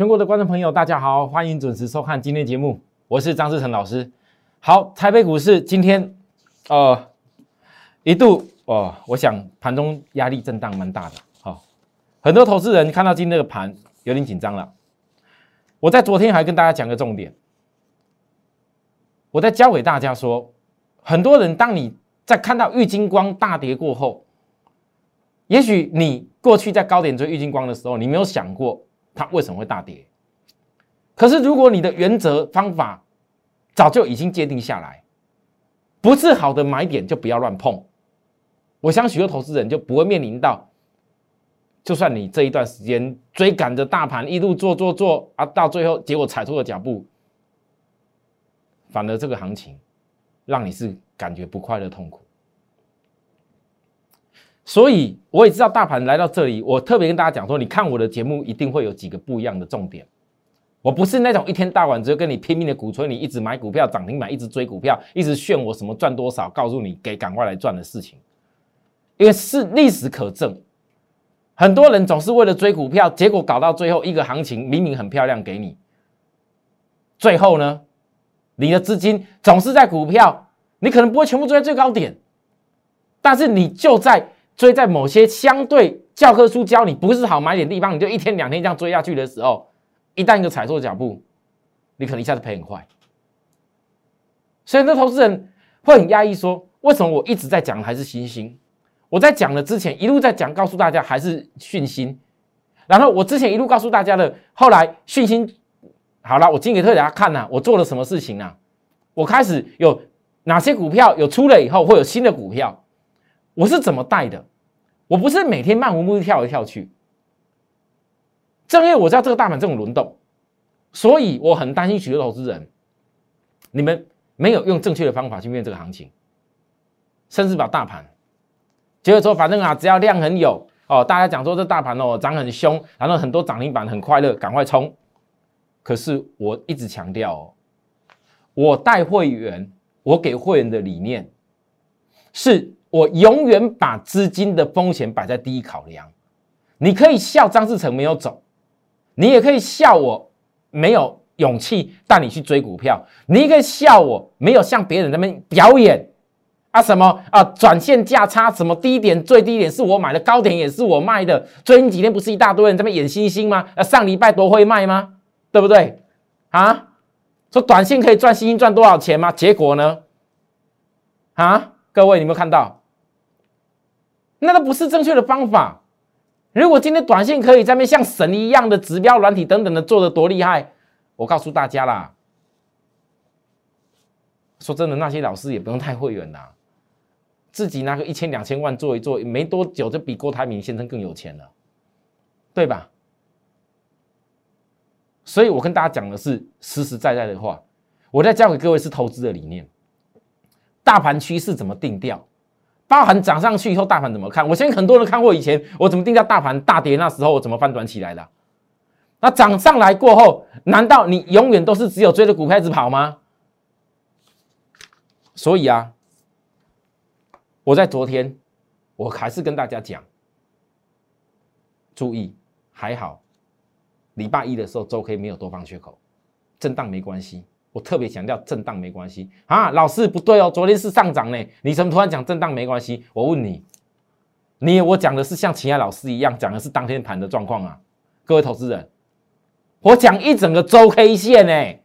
全国的观众朋友，大家好，欢迎准时收看今天节目，我是张志成老师。好，台北股市今天呃一度哦，我想盘中压力震荡蛮大的，好，很多投资人看到今天的盘有点紧张了。我在昨天还跟大家讲个重点，我在教给大家说，很多人当你在看到玉金光大跌过后，也许你过去在高点追玉金光的时候，你没有想过它为什么会大跌。可是如果你的原则方法早就已经界定下来，不是好的买点就不要乱碰。我想许多投资人就不会面临到。就算你这一段时间追赶着大盘一路做做做啊，到最后结果踩错了脚步，反而这个行情让你是感觉不快乐、痛苦。所以我也知道大盘来到这里，我特别跟大家讲说，你看我的节目一定会有几个不一样的重点。我不是那种一天到晚只有跟你拼命的鼓吹你一直买股票涨停板，一直追股票，一直炫我什么赚多少，告诉你给赶快来赚的事情，因为是历史可证。很多人总是为了追股票，结果搞到最后一个行情明明很漂亮给你，最后呢，你的资金总是在股票，你可能不会全部追在最高点，但是你就在所以在某些相对教科书教你不是好买点地方，你就一天两天这样追下去的时候，一旦一个踩错脚步，你可能一下子赔很快。所以，那投资人会很压抑，说为什么我一直在讲还是星星？我在讲的之前一路在讲，告诉大家还是讯心。然后我之前一路告诉大家的，后来讯心好了，我今天给大家看呐，我做了什么事情呢？我开始有哪些股票有出了以后会有新的股票，我是怎么带的？我不是每天漫无目的跳来跳去。正因为我知道这个大盘这种轮动，所以我很担心许多投资人，你们没有用正确的方法去面这个行情，甚至把大盘。结果说，反正啊，只要量很有哦，大家讲说这大盘哦涨很凶，然后很多涨停板很快乐，赶快冲。可是我一直强调哦，我带会员，我给会员的理念，是我永远把资金的风险摆在第一考量。你可以笑张志成没有走，你也可以笑我没有勇气带你去追股票，你也可以笑我没有像别人那边表演。啊什么啊？转线价差什么低点最低点是我买的，高点也是我卖的。最近几天不是一大堆人在那演星星吗？啊，上礼拜多会卖吗？对不对？啊，说短线可以赚星星赚多少钱吗？结果呢？啊，各位，你有没有看到？那都不是正确的方法。如果今天短线可以在那像神一样的指标软体等等的做的多厉害，我告诉大家啦，说真的，那些老师也不用太会员啦。自己拿个一千两千万做一做，没多久就比郭台铭先生更有钱了，对吧？所以我跟大家讲的是实实在在的话，我在教给各位是投资的理念。大盘趋势怎么定调？包含涨上去以后大盘怎么看？我相信很多人看过以前我怎么定价大盘大跌那时候我怎么翻转起来的。那涨上来过后，难道你永远都是只有追着股票一直跑吗？所以啊。我在昨天，我还是跟大家讲，注意，还好，礼拜一的时候周 K 没有多方缺口，震荡没关系。我特别强调震荡没关系啊，老师不对哦，昨天是上涨呢，你怎么突然讲震荡没关系？我问你，你我讲的是像其他老师一样讲的是当天盘的状况啊？各位投资人，我讲一整个周 K 线呢，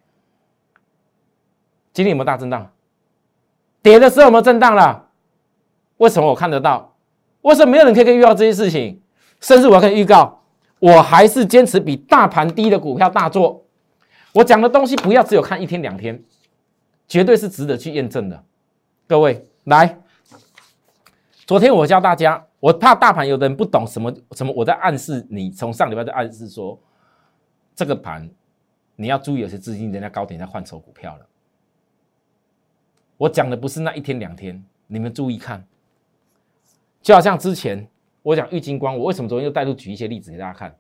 今天有没有大震荡？跌的时候有没有震荡了？为什么我看得到？为什么没有人可以预告这些事情？甚至我可以预告，我还是坚持比大盘低的股票大做。我讲的东西不要只有看一天两天，绝对是值得去验证的。各位来，昨天我教大家，我怕大盘有的人不懂什么什么，我在暗示你，从上礼拜就暗示说，这个盘你要注意，有些资金人家高点在换筹股票了。我讲的不是那一天两天，你们注意看。就好像之前我讲玉金光，我为什么昨天又带入举一些例子给大家看？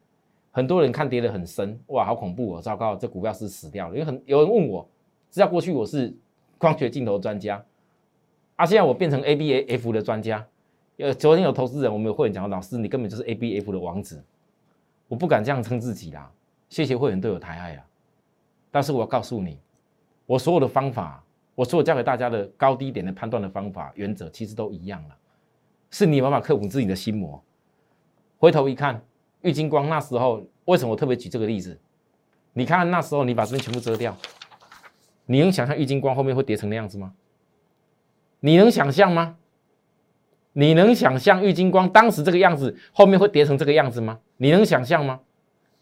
很多人看跌得很深，哇，好恐怖哦，糟糕，这股票是死掉了。因为很有人问我，知道过去我是光学镜头专家，啊，现在我变成 A B A F 的专家。呃，昨天有投资人，我们有会员讲，老师你根本就是 A B F 的王子，我不敢这样称自己啦。谢谢会员都有抬爱啊。但是我要告诉你，我所有的方法，我所有教给大家的高低点的判断的方法原则，其实都一样了，是你有办法克服自己的心魔。回头一看，郁金光那时候为什么我特别举这个例子？你看那时候你把这边全部遮掉，你能想象郁金光后面会跌成那样子吗？你能想象吗？你能想象郁金光当时这个样子后面会跌成这个样子吗？你能想象吗？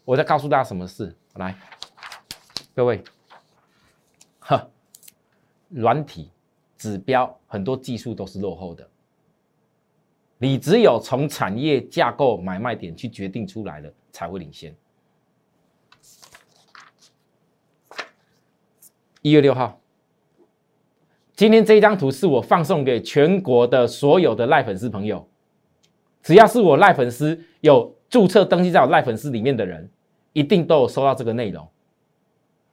我在告诉大家什么事，来。各位，哈，软体指标很多技术都是落后的，你只有从产业架构买卖点去决定出来的才会领先。一月六号，今天这一张图是我放送给全国的所有的赖粉丝朋友，只要是我赖粉丝有注册登记在我赖粉丝里面的人，一定都有收到这个内容。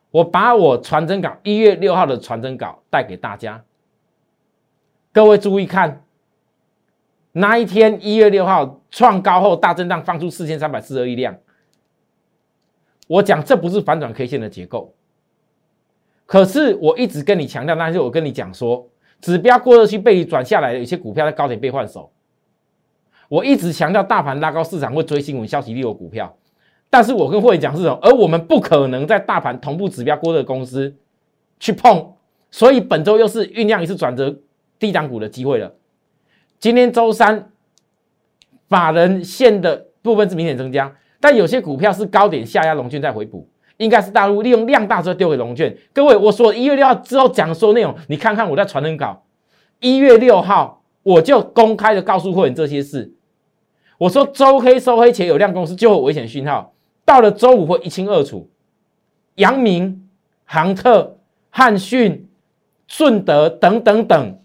我把我传真稿一月六号的传真稿带给大家，各位注意看，那一天一月六号创高后大震荡，放出四千三百四十二亿量。我讲这不是反转 K 线的结构，可是我一直跟你强调，那是我跟你讲说，指标过热区被转下来的有些股票在高点被换手。我一直强调，大盘拉高，市场会追新闻消息利有股票。但是我跟会员讲是什么？而我们不可能在大盘同步指标过热公司去碰，所以本周又是酝酿一次转折低档股的机会了。今天周三，法人线的部分是明显增加，但有些股票是高点下压龙券在回补，应该是大陆利用量大之后丢给龙券。各位，我说一月六号之后讲说内容，你看看我在传真稿，一月六号我就公开的告诉会员这些事。我说周黑收黑且有量公司就有危险讯号。到了周五会一清二楚，阳明、航特、汉讯、顺德等等等，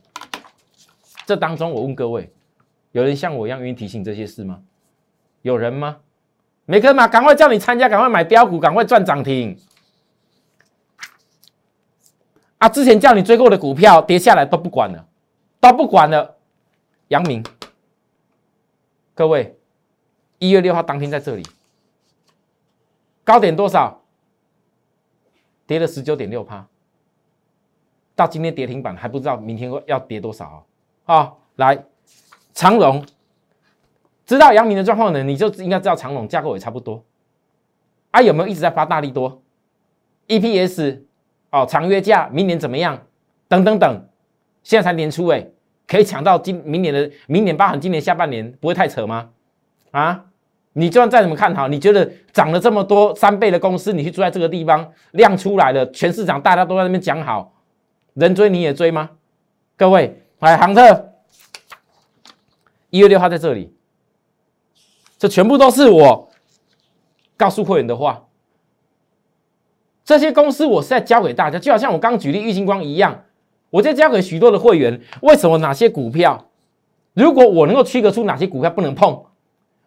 这当中我问各位，有人像我一样愿意提醒这些事吗？有人吗？没人嘛，赶快叫你参加，赶快买标股，赶快赚涨停。啊，之前叫你追过的股票跌下来都不管了，都不管了。杨明，各位，一月六号当天在这里。高点多少？跌了十九点六趴，到今天跌停板还不知道明天要跌多少啊！啊来，长荣，知道阳明的状况呢，你就应该知道长荣架构也差不多。啊，有没有一直在发大力多？EPS 哦，长约价明年怎么样？等等等，现在才年初哎，可以抢到今明年的明年包含今年下半年，不会太扯吗？啊？你就算再怎么看好，你觉得涨了这么多三倍的公司，你去住在这个地方，量出来了，全市场大家都在那边讲好，人追你也追吗？各位，来航特，一月六号在这里，这全部都是我告诉会员的话。这些公司我是在教给大家，就好像我刚举例玉金光一样，我在教给许多的会员，为什么哪些股票，如果我能够区隔出哪些股票不能碰。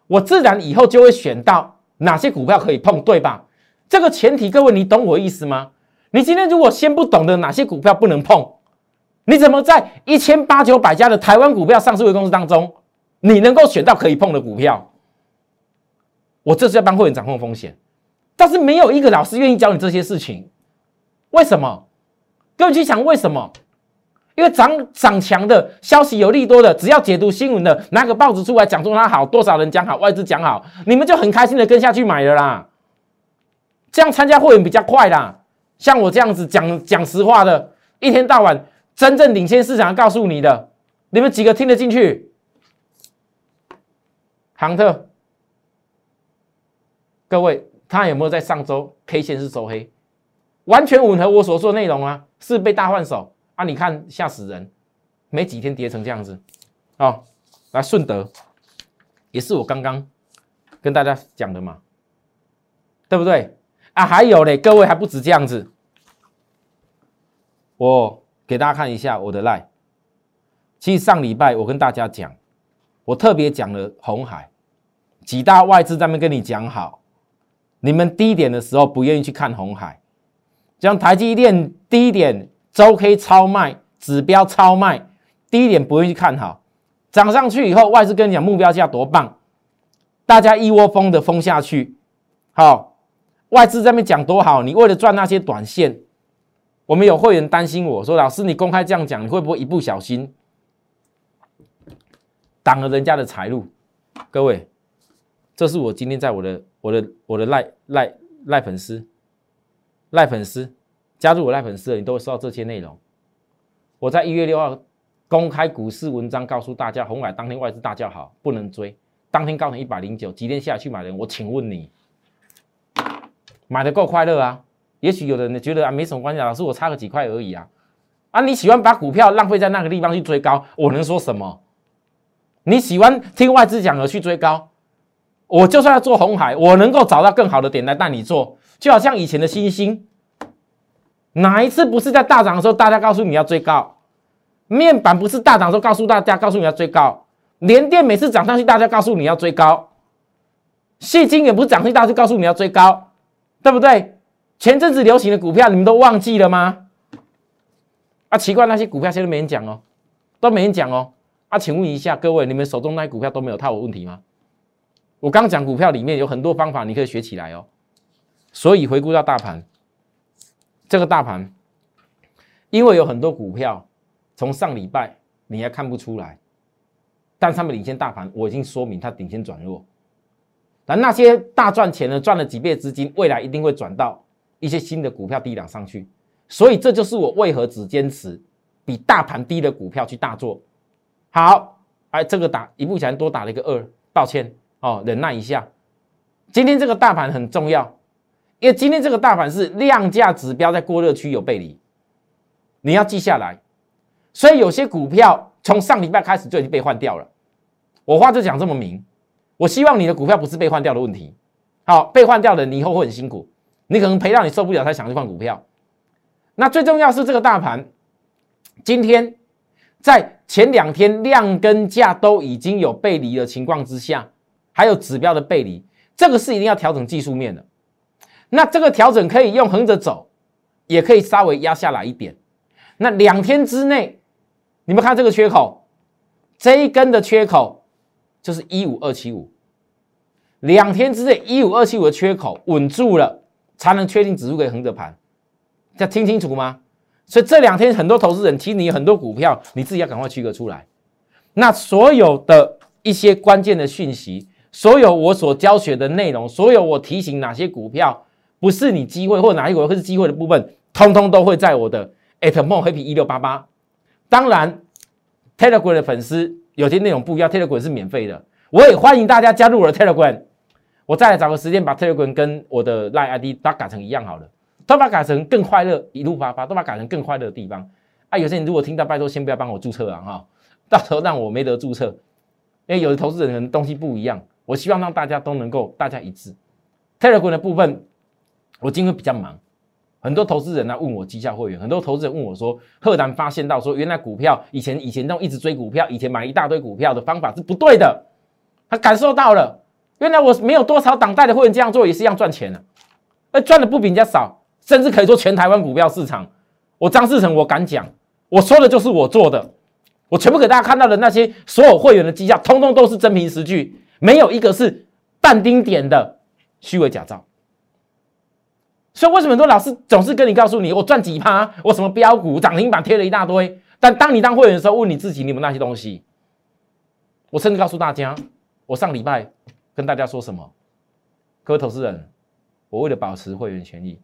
我自然以后就会选到哪些股票可以碰，对吧？这个前提，各位你懂我意思吗？你今天如果先不懂得哪些股票不能碰，你怎么在一千八九百家的台湾股票上市公司当中，你能够选到可以碰的股票？我这是要帮会员掌控风险，但是没有一个老师愿意教你这些事情，为什么？各位去想为什么？因为涨涨强的消息有利多的，只要解读新闻的，拿个报纸出来讲说它好，多少人讲好，外资讲好，你们就很开心的跟下去买了啦。这样参加会员比较快啦。像我这样子讲讲实话的，一天到晚真正领先市场告诉你的，你们几个听得进去？杭特，各位，他有没有在上周 K 线是收黑，完全吻合我所说的内容啊？是被大换手？啊！你看吓死人，没几天跌成这样子，哦，来顺德，也是我刚刚跟大家讲的嘛，对不对？啊，还有嘞，各位还不止这样子，我给大家看一下我的 line。其实上礼拜我跟大家讲，我特别讲了红海，几大外资在那边跟你讲好，你们低点的时候不愿意去看红海，像台积电低点。周 K 超卖，指标超卖，低点不愿意看好，涨上去以后，外资跟你讲目标价多棒，大家一窝蜂的疯下去，好外资在那边讲多好，你为了赚那些短线，我们有会员担心我说，老师你公开这样讲，你会不会一不小心挡了人家的财路？各位，这是我今天在我的我的我的赖赖赖粉丝赖粉丝加入我赖粉丝的，你都会收到这些内容。我在一月六号公开股市文章，告诉大家，红海当天外资大叫好，不能追。当天高成一百零九，几天下去买人，我请问你，买的够快乐啊？也许有的人觉得啊，没什么关系，老师我差个几块而已啊。啊，你喜欢把股票浪费在那个地方去追高，我能说什么？你喜欢听外资讲而去追高，我就算要做红海，我能够找到更好的点来带你做，就好像以前的星星，哪一次不是在大涨的时候，大家告诉你要追高？面板不是大涨的时候告诉大家，告诉你要追高？连电每次涨上去，大家告诉你要追高；细金也不是涨上去，大家告诉你要追高，对不对？前阵子流行的股票，你们都忘记了吗？啊，奇怪，那些股票现在没人讲哦，都没人讲哦。啊，请问一下各位，你们手中那些股票都没有套我问题吗？我刚讲股票里面有很多方法，你可以学起来哦。所以回顾到大盘，这个大盘，因为有很多股票从上礼拜你还看不出来，但他们领先大盘，我已经说明它领先转弱。但那些大赚钱的赚了几倍资金，未来一定会转到一些新的股票低档上去。所以这就是我为何只坚持比大盘低的股票去大做。好，哎，这个打一步前多打了一个二，抱歉哦，忍耐一下。今天这个大盘很重要，因为今天这个大盘是量价指标在过热区有背离，你要记下来。所以有些股票从上礼拜开始就已经被换掉了。我话就讲这么明，我希望你的股票不是被换掉的问题。好，被换掉的你以后会很辛苦，你可能赔到你受不了才想去换股票。那最重要是这个大盘今天。在前两天量跟价都已经有背离的情况之下，还有指标的背离，这个是一定要调整技术面的。那这个调整可以用横着走，也可以稍微压下来一点。那两天之内，你们看这个缺口，这一根的缺口就是一五二七五。两天之内一五二七五的缺口稳住了，才能确定指数可以横着盘。这听清楚吗？所以这两天很多投资人，其实你有很多股票，你自己要赶快区隔出来。那所有的一些关键的讯息，所有我所教学的内容，所有我提醒哪些股票不是你机会，或哪一股会是机会的部分，通通都会在我的 at more happy 一六八八。当然，Telegram 的粉丝有些内容不一样，Telegram 是免费的，我也欢迎大家加入我的 Telegram。我再来找个时间把 Telegram 跟我的 Line ID 它改成一样好了。都把改成更快乐，一路发发，都把改成更快乐的地方。啊，有些人如果听到，拜托先不要帮我注册啊，哈，到时候让我没得注册。因为有的投资人可能东西不一样，我希望让大家都能够大家一致。Telegram 的部分，我今天比较忙，很多投资人呢问我绩效会员，很多投资人问我说，赫然发现到说，原来股票以前以前那种一直追股票，以前买一大堆股票的方法是不对的。他感受到了，原来我没有多少党代的会员这样做也是一样赚钱的，而赚的不比人家少。甚至可以说全台湾股票市场，我张志成我敢讲，我说的就是我做的，我全部给大家看到的那些所有会员的绩效，通通都是真凭实据，没有一个是半丁点的虚伪假造。所以为什么很多老师总是跟你告诉你，我赚几趴，我什么标股涨停板贴了一大堆，但当你当会员的时候，问你自己，你有那些东西，我甚至告诉大家，我上礼拜跟大家说什么，各位投资人，我为了保持会员权益。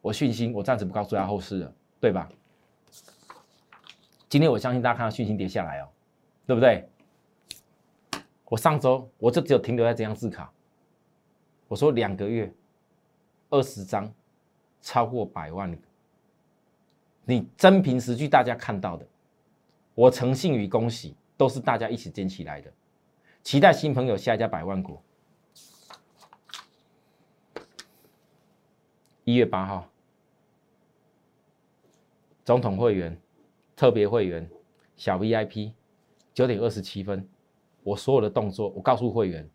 我讯息，我暂时不告诉大家后事了，对吧？今天我相信大家看到讯息跌下来哦，对不对？我上周我就只有停留在这张字卡，我说两个月二十张，超过百万，你真凭实据大家看到的，我诚信与恭喜都是大家一起捡起来的，期待新朋友下一家百万股，一月八号。总统会员、特别会员、小 VIP，九点二十七分，我所有的动作，我告诉会员，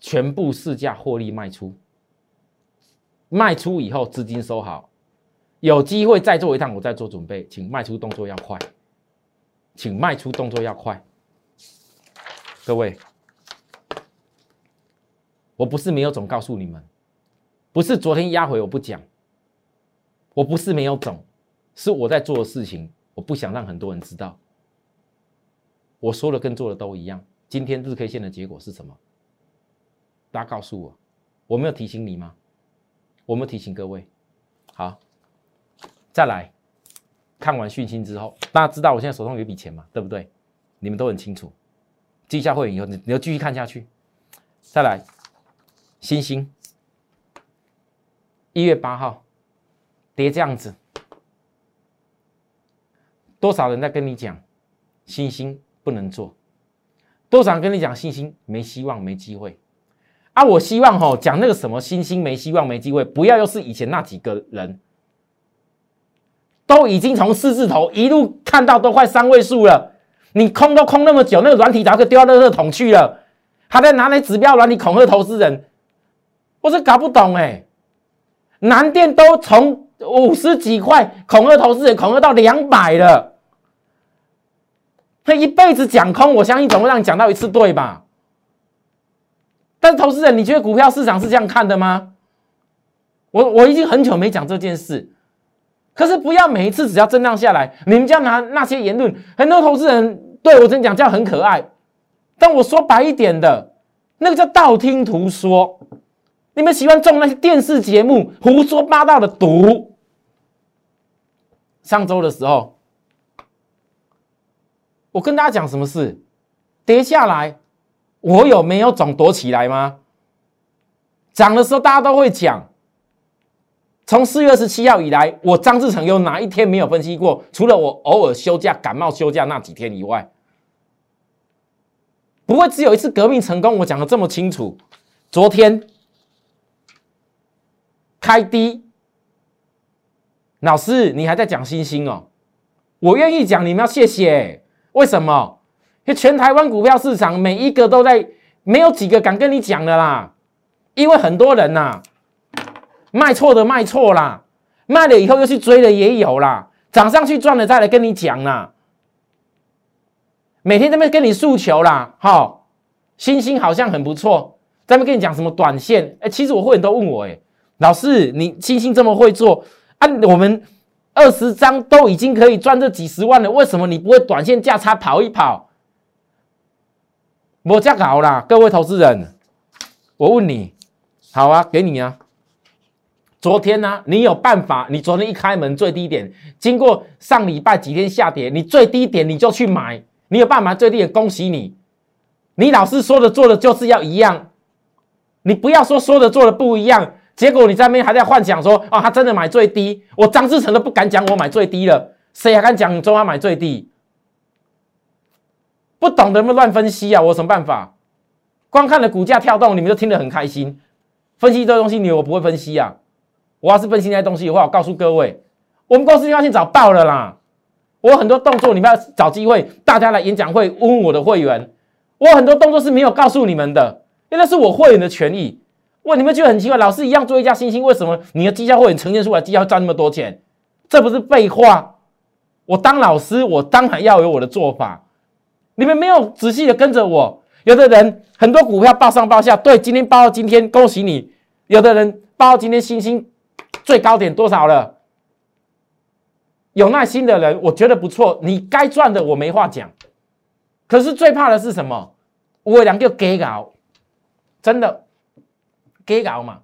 全部市价获利卖出，卖出以后资金收好，有机会再做一趟，我再做准备，请卖出动作要快，请卖出动作要快，各位，我不是没有种告诉你们，不是昨天压回我不讲，我不是没有种，是我在做的事情，我不想让很多人知道。我说的跟做的都一样。今天日 K 线的结果是什么？大家告诉我，我没有提醒你吗？我没有提醒各位。好，再来看完讯息之后，大家知道我现在手上有一笔钱嘛？对不对？你们都很清楚。记下会员以后，你你要继续看下去。再来，星星，一月八号跌这样子，多少人在跟你讲星星不能做？多少人跟你讲星星没希望、没机会？啊，我希望吼讲那个什么星星没希望、没机会，不要又是以前那几个人，都已经从四字头一路看到都快三位数了。你空都空那么久，那个软体早就丢到垃圾桶去了，还在拿来指标软体恐吓投资人，我是搞不懂哎。南电都从五十几块恐吓投资人，恐吓到两百了，他一辈子讲空，我相信总会让你讲到一次对吧？但是投资人，你觉得股票市场是这样看的吗？我我已经很久没讲这件事。可是不要每一次只要震荡下来，你们就要拿那些言论。很多投资人对我真讲这样很可爱，但我说白一点的，那个叫道听途说。你们喜欢中那些电视节目胡说八道的毒。上周的时候，我跟大家讲什么事？跌下来，我有没有总躲起来吗？涨的时候大家都会讲。从四月二十七号以来，我张志成有哪一天没有分析过？除了我偶尔休假、感冒休假那几天以外，不会只有一次革命成功。我讲的这么清楚。昨天开低，老师你还在讲星星哦？我愿意讲，你们要谢谢。为什么？因为全台湾股票市场每一个都在，没有几个敢跟你讲的啦。因为很多人呐。卖错的卖错啦，卖了以后又去追的也有啦，涨上去赚了再来跟你讲啦。每天在那跟你诉求啦，好，星星好像很不错，在那边跟你讲什么短线，哎，其实我会员都问我，哎，老师你星星这么会做，按我们二十张都已经可以赚这几十万了，为什么你不会短线价差跑一跑？我价搞啦，各位投资人，我问你，好啊，给你啊。昨天呢，你有办法？你昨天一开门最低点，经过上礼拜几天下跌，你最低点你就去买，你有办法最低点，恭喜你！你老师说的做的就是要一样，你不要说说的做的不一样，结果你在那边还在幻想说，哦，他真的买最低，我张志成都不敢讲我买最低了，谁还敢讲中华买最低？不懂得那么乱分析啊，我有什么办法？光看了股价跳动，你们就听得很开心，分析这东西你我不会分析啊。我要是分析那些东西的话，我告诉各位，我们公司要先找爆了啦。我很多动作，你们要找机会，大家来演讲会问我的会员。我很多动作是没有告诉你们的，因为那是我会员的权益。哇你们觉得很奇怪，老师一样做一家新兴，为什么你的绩效会员呈现出来绩效赚那么多钱？这不是废话？我当老师，我当然要有我的做法。你们没有仔细的跟着我，有的人很多股票报上报下，对，今天报到今天，恭喜你。有的人报到今天新兴。最高点多少了？有耐心的人，我觉得不错。你该赚的我没话讲，可是最怕的是什么？我两个给搞，真的给搞嘛？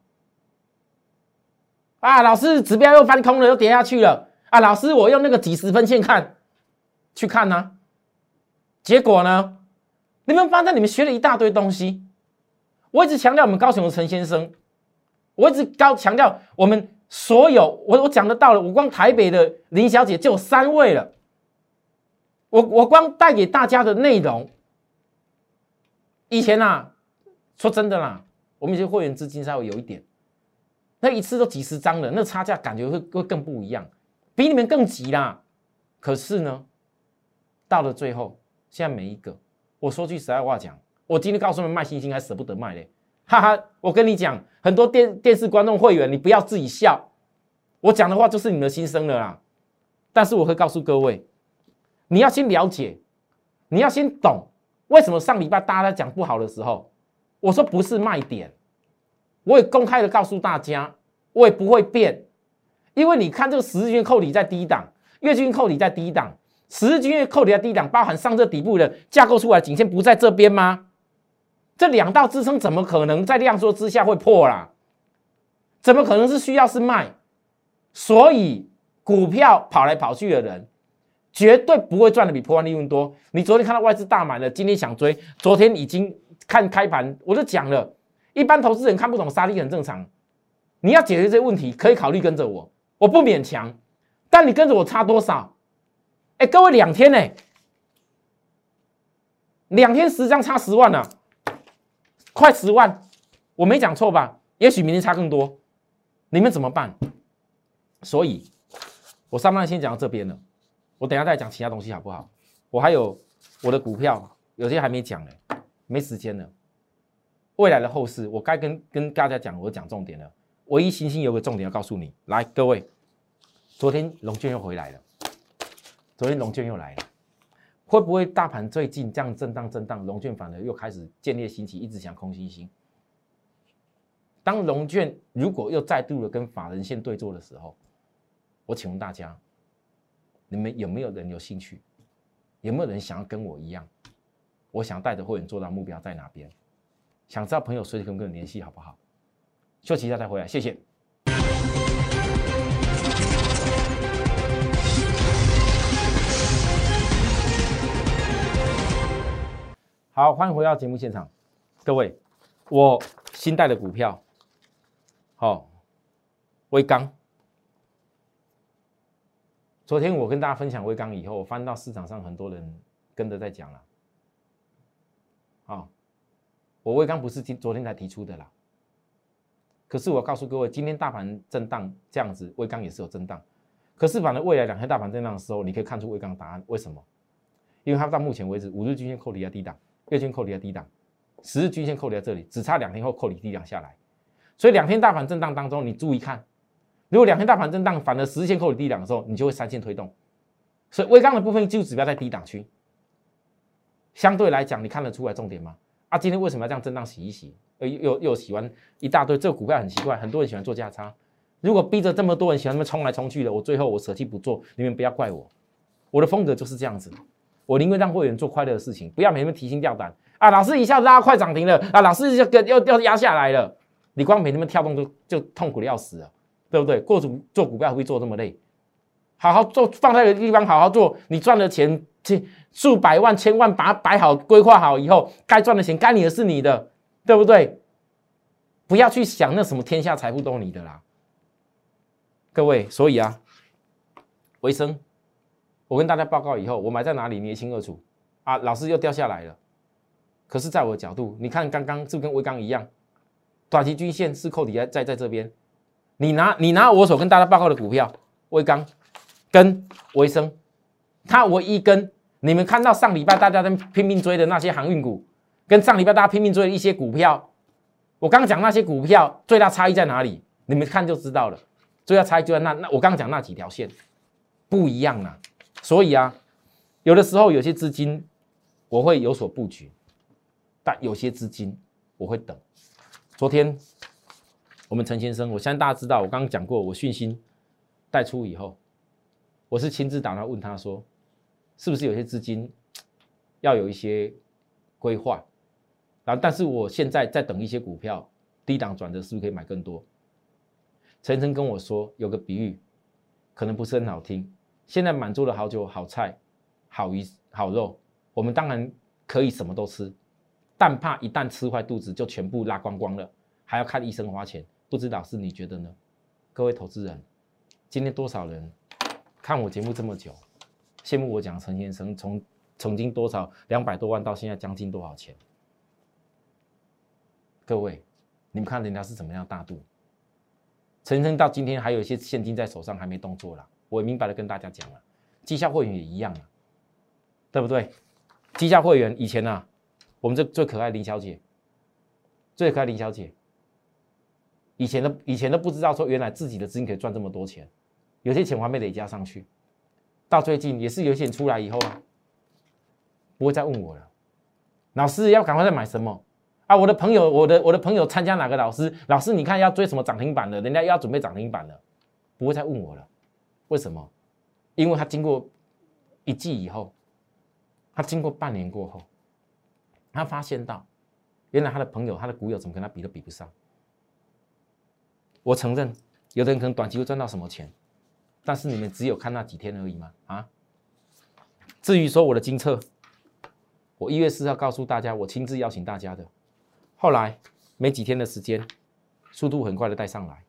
啊，老师指标又翻空了，又跌下去了。啊，老师我用那个几十分线看，去看呢？结果呢？你们发现你们学了一大堆东西。我一直强调我们高雄的陈先生，我一直高强调我们。所有我我讲得到了，我光台北的林小姐就有三位了。我我光带给大家的内容，以前啊，说真的啦，我们一些会员资金稍微有一点，那一次都几十张了，那差价感觉会会更不一样，比你们更急啦。可是呢，到了最后，现在每一个，我说句实在话讲，我今天告诉你们卖星星还舍不得卖嘞。哈哈，我跟你讲，很多电电视观众会员，你不要自己笑，我讲的话就是你的心声了啦。但是我会告诉各位，你要先了解，你要先懂为什么上礼拜大家在讲不好的时候，我说不是卖点，我也公开的告诉大家，我也不会变，因为你看这个十日均线扣底在低档，月均扣底在低档，十日均线扣底在低档，包含上这底部的架构出来颈线不在这边吗？这两道支撑怎么可能在量缩之下会破啦？怎么可能是需要是卖？所以股票跑来跑去的人，绝对不会赚的比破万利润多。你昨天看到外资大买了，今天想追，昨天已经看开盘，我就讲了，一般投资人看不懂杀力很正常。你要解决这些问题，可以考虑跟着我，我不勉强。但你跟着我差多少？哎，各位两天呢？两天十张差十万呢？快十万，我没讲错吧？也许明天差更多，你们怎么办？所以，我上半先讲到这边了，我等下再讲其他东西好不好？我还有我的股票，有些还没讲呢，没时间了。未来的后市，我该跟跟大家讲，我讲重点了。唯一星星有个重点要告诉你，来，各位，昨天龙卷又回来了，昨天龙卷又来了。会不会大盘最近这样震荡震荡，龙卷反而又开始建立兴起，一直想空星星？当龙卷如果又再度的跟法人线对坐的时候，我请问大家，你们有没有人有兴趣？有没有人想要跟我一样？我想带着会员做到目标在哪边？想知道朋友随时跟我联系好不好？休息一下再回来，谢谢。好，欢迎回到节目现场，各位，我新带的股票，好，微钢。昨天我跟大家分享微钢以后，我翻到市场上很多人跟着在讲了，好，我微钢不是今昨天才提出的啦，可是我告诉各位，今天大盘震荡这样子，微钢也是有震荡，可是反正未来两天大盘震荡的时候，你可以看出微钢答案，为什么？因为它到目前为止五日均线扣底在低档。月均扣底在低档，十日均线扣底在这里，只差两天后扣底低档下来，所以两天大盘震荡当中，你注意看，如果两天大盘震荡反而十日线扣底低档的时候，你就会三线推动，所以微钢的部分就指标在低档区，相对来讲，你看得出来重点吗？啊，今天为什么要这样震荡洗一洗？呃，又又洗完一大堆，这个股票很奇怪，很多人喜欢做价差，如果逼着这么多人喜欢那么冲来冲去的，我最后我舍弃不做，你们不要怪我，我的风格就是这样子。我宁愿让会员做快乐的事情，不要每天提心吊胆啊！老师一下拉快涨停了啊！老师要要要压下来了，你光每天跳动就就痛苦的要死了，对不对？过主做股票会做这么累？好好做，放在一个地方好好做，你赚了钱，千数百万、千万，把它摆好、规划好以后，该赚的钱该你的是你的，对不对？不要去想那什么天下财富都你的啦，各位。所以啊，维生。我跟大家报告以后，我买在哪里你也清二楚啊！老师又掉下来了，可是在我的角度，你看刚刚是不是跟微刚一样，短期均线是扣底在在在这边，你拿你拿我所跟大家报告的股票，微刚跟维生，它唯一跟你们看到上礼拜大家在拼命追的那些航运股，跟上礼拜大家拼命追的一些股票，我刚刚讲那些股票最大差异在哪里？你们看就知道了，最大差异就在那那我刚刚讲那几条线不一样啊。所以啊，有的时候有些资金我会有所布局，但有些资金我会等。昨天我们陈先生，我相信大家知道，我刚刚讲过，我讯息带出以后，我是亲自打电话问他说，是不是有些资金要有一些规划？然后，但是我现在在等一些股票低档转折，是不是可以买更多？陈生跟我说，有个比喻，可能不是很好听。现在满足了好酒好菜好鱼好肉，我们当然可以什么都吃，但怕一旦吃坏肚子就全部拉光光了，还要看医生花钱。不知道是你觉得呢？各位投资人，今天多少人看我节目这么久，羡慕我讲陈先生从曾经多少两百多万到现在将近多少钱？各位，你们看人家是怎么样大度？陈生到今天还有一些现金在手上还没动作了。我也明白的跟大家讲了，绩效会员也一样啊，对不对？绩效会员以前呢，我们这最可爱林小姐，最可爱林小姐，以前的以前都不知道说原来自己的资金可以赚这么多钱，有些钱还没累加上去，到最近也是有钱出来以后啊，不会再问我了，老师要赶快再买什么？啊，我的朋友，我的我的朋友参加哪个老师？老师，你看要追什么涨停板的？人家要准备涨停板了，不会再问我了。为什么？因为他经过一季以后，他经过半年过后，他发现到，原来他的朋友、他的股友怎么跟他比都比不上。我承认，有的人可能短期会赚到什么钱，但是你们只有看那几天而已嘛，啊？至于说我的金策，我一月四号告诉大家，我亲自邀请大家的。后来没几天的时间，速度很快的带上来。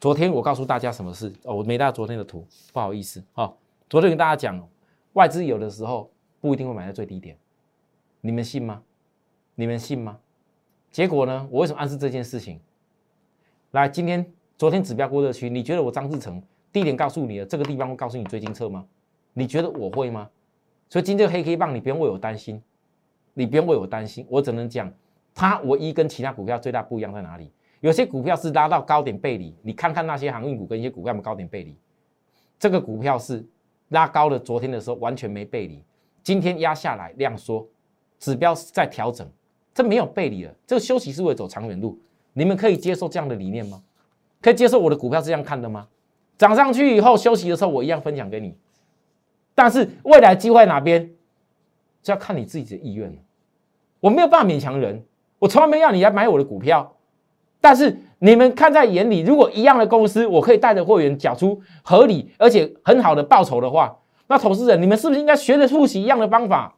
昨天我告诉大家什么事哦，我没带昨天的图，不好意思哦。昨天跟大家讲，外资有的时候不一定会买在最低点，你们信吗？你们信吗？结果呢？我为什么暗示这件事情？来，今天昨天指标过热区，你觉得我张志成低点告诉你了，这个地方会告诉你追金策吗？你觉得我会吗？所以今天黑 K 棒，你不用为我担心。你不用为我担心，我只能讲，它唯一跟其他股票最大不一样在哪里？有些股票是拉到高点背离，你看看那些航运股跟一些股票有高点背离，这个股票是拉高了，昨天的时候完全没背离，今天压下来量缩，指标在调整，这没有背离了，这个休息是为了走长远路，你们可以接受这样的理念吗？可以接受我的股票是这样看的吗？涨上去以后休息的时候，我一样分享给你，但是未来机会哪边，就要看你自己的意愿了。我没有办法勉强人，我从来没要你来买我的股票，但是你们看在眼里，如果一样的公司，我可以带着会员缴出合理而且很好的报酬的话，那投资人你们是不是应该学着复习一样的方法？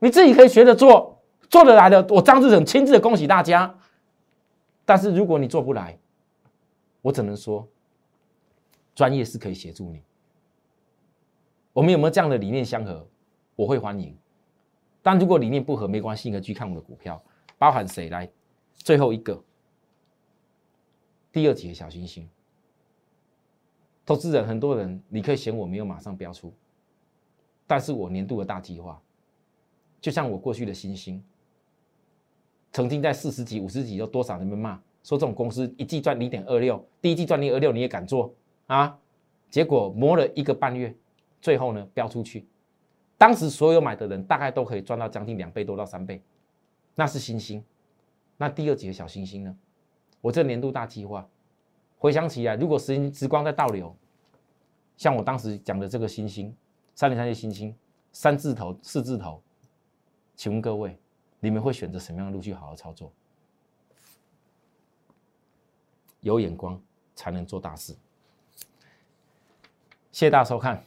你自己可以学着做，做得来的，我张志成亲自恭喜大家。但是如果你做不来，我只能说，专业是可以协助你。我们有没有这样的理念相合？我会欢迎。但如果理念不合，没关系，你可以去看我的股票，包含谁来？最后一个，第二节小星星，投资人很多人，你可以嫌我没有马上标出，但是我年度的大计划，就像我过去的星星，曾经在四十几、五十几，有多少人被骂，说这种公司一季赚零点二六，第一季赚零二六你也敢做啊？结果磨了一个半月，最后呢标出去。当时所有买的人大概都可以赚到将近两倍多到三倍，那是星星。那第二节小星星呢？我这年度大计划，回想起来，如果时间时光在倒流，像我当时讲的这个星星，三零三七星星，三字头、四字头，请问各位，你们会选择什么样的路去好好操作？有眼光才能做大事。谢谢大家收看，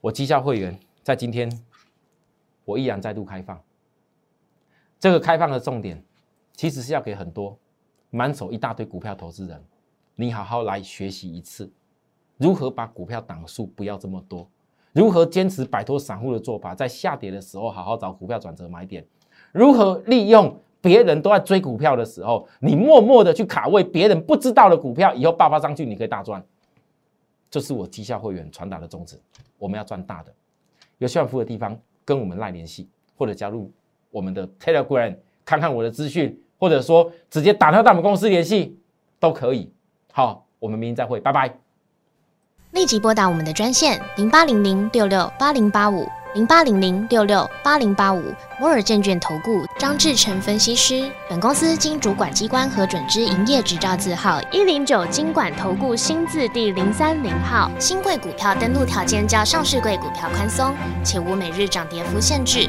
我绩效会员在今天。我依然再度开放，这个开放的重点，其实是要给很多满手一大堆股票投资人，你好好来学习一次，如何把股票档数不要这么多，如何坚持摆脱散户的做法，在下跌的时候好好找股票转折买点，如何利用别人都在追股票的时候，你默默的去卡位别人不知道的股票，以后爆发上去你可以大赚，这是我绩效会员传达的宗旨，我们要赚大的，有需要服务的地方。跟我们赖联系，或者加入我们的 Telegram，看看我的资讯，或者说直接打电话到我们公司联系都可以。好，我们明天再会，拜拜。立即拨打我们的专线零八零零六六八零八五零八零零六六八零八五摩尔证券投顾张志成分析师。本公司经主管机关核准之营业执照字号一零九金管投顾新字第零三零号。新贵股票登录条件较上市贵股票宽松，且无每日涨跌幅限制。